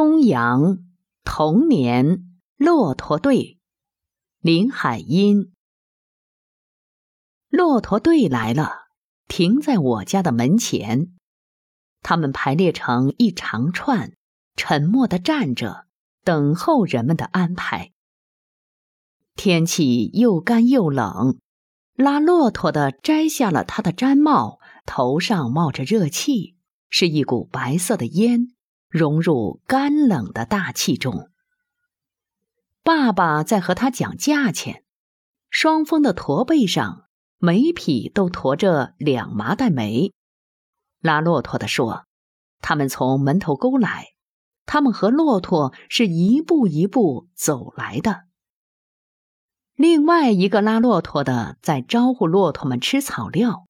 东阳童年骆驼队，林海音。骆驼队来了，停在我家的门前。他们排列成一长串，沉默的站着，等候人们的安排。天气又干又冷，拉骆驼的摘下了他的毡帽，头上冒着热气，是一股白色的烟。融入干冷的大气中。爸爸在和他讲价钱，双峰的驼背上每匹都驮着两麻袋煤。拉骆驼的说：“他们从门头沟来，他们和骆驼是一步一步走来的。”另外一个拉骆驼的在招呼骆驼们吃草料，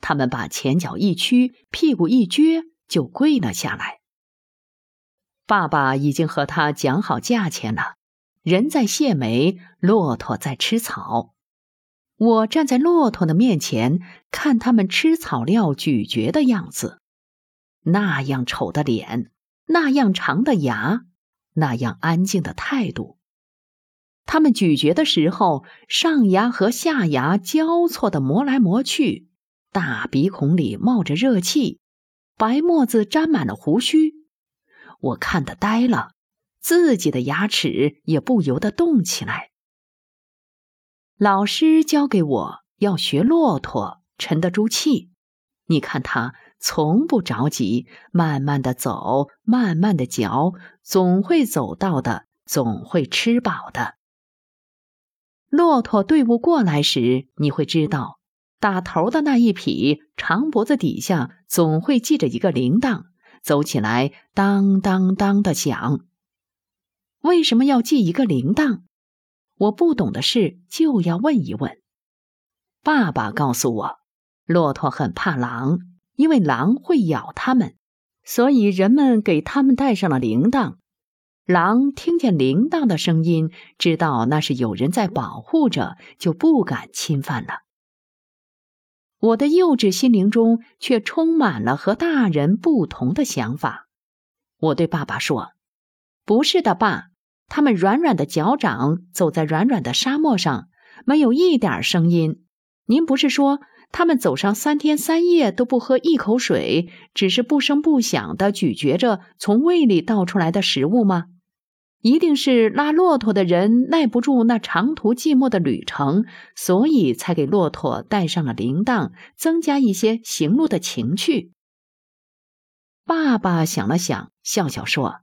他们把前脚一屈，屁股一撅，就跪了下来。爸爸已经和他讲好价钱了，人在卸煤，骆驼在吃草。我站在骆驼的面前，看他们吃草料咀嚼的样子，那样丑的脸，那样长的牙，那样安静的态度。他们咀嚼的时候，上牙和下牙交错的磨来磨去，大鼻孔里冒着热气，白沫子沾满了胡须。我看得呆了，自己的牙齿也不由得动起来。老师教给我要学骆驼，沉得住气。你看他从不着急，慢慢的走，慢慢的嚼，总会走到的，总会吃饱的。骆驼队伍过来时，你会知道，打头的那一匹长脖子底下总会系着一个铃铛。走起来当当当的响。为什么要系一个铃铛？我不懂的事就要问一问。爸爸告诉我，骆驼很怕狼，因为狼会咬它们，所以人们给它们带上了铃铛。狼听见铃铛的声音，知道那是有人在保护着，就不敢侵犯了。我的幼稚心灵中却充满了和大人不同的想法。我对爸爸说：“不是的，爸，他们软软的脚掌走在软软的沙漠上，没有一点声音。您不是说他们走上三天三夜都不喝一口水，只是不声不响的咀嚼着从胃里倒出来的食物吗？”一定是拉骆驼的人耐不住那长途寂寞的旅程，所以才给骆驼带上了铃铛，增加一些行路的情趣。爸爸想了想，笑笑说：“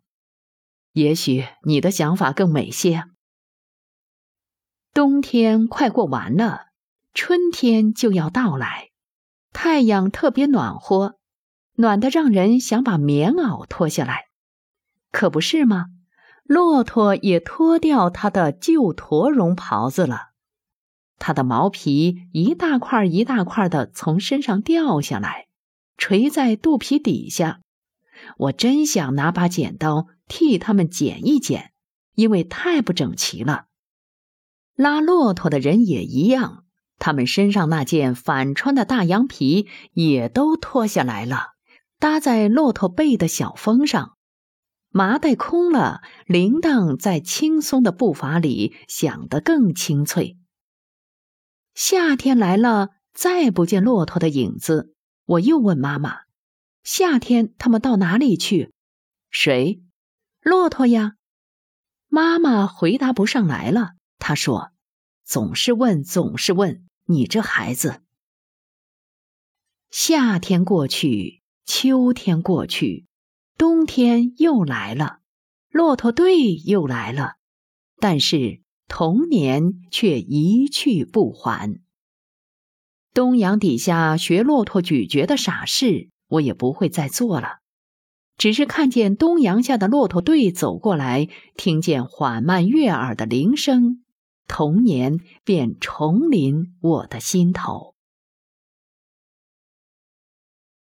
也许你的想法更美些。”冬天快过完了，春天就要到来，太阳特别暖和，暖得让人想把棉袄脱下来，可不是吗？骆驼也脱掉它的旧驼绒袍子了，它的毛皮一大块一大块的从身上掉下来，垂在肚皮底下。我真想拿把剪刀替它们剪一剪，因为太不整齐了。拉骆驼的人也一样，他们身上那件反穿的大羊皮也都脱下来了，搭在骆驼背的小峰上。麻袋空了，铃铛在轻松的步伐里响得更清脆。夏天来了，再不见骆驼的影子。我又问妈妈：“夏天他们到哪里去？”谁？骆驼呀。妈妈回答不上来了。她说：“总是问，总是问，你这孩子。”夏天过去，秋天过去。冬天又来了，骆驼队又来了，但是童年却一去不还。东阳底下学骆驼咀嚼的傻事，我也不会再做了。只是看见东阳下的骆驼队走过来，听见缓慢悦耳的铃声，童年便重临我的心头。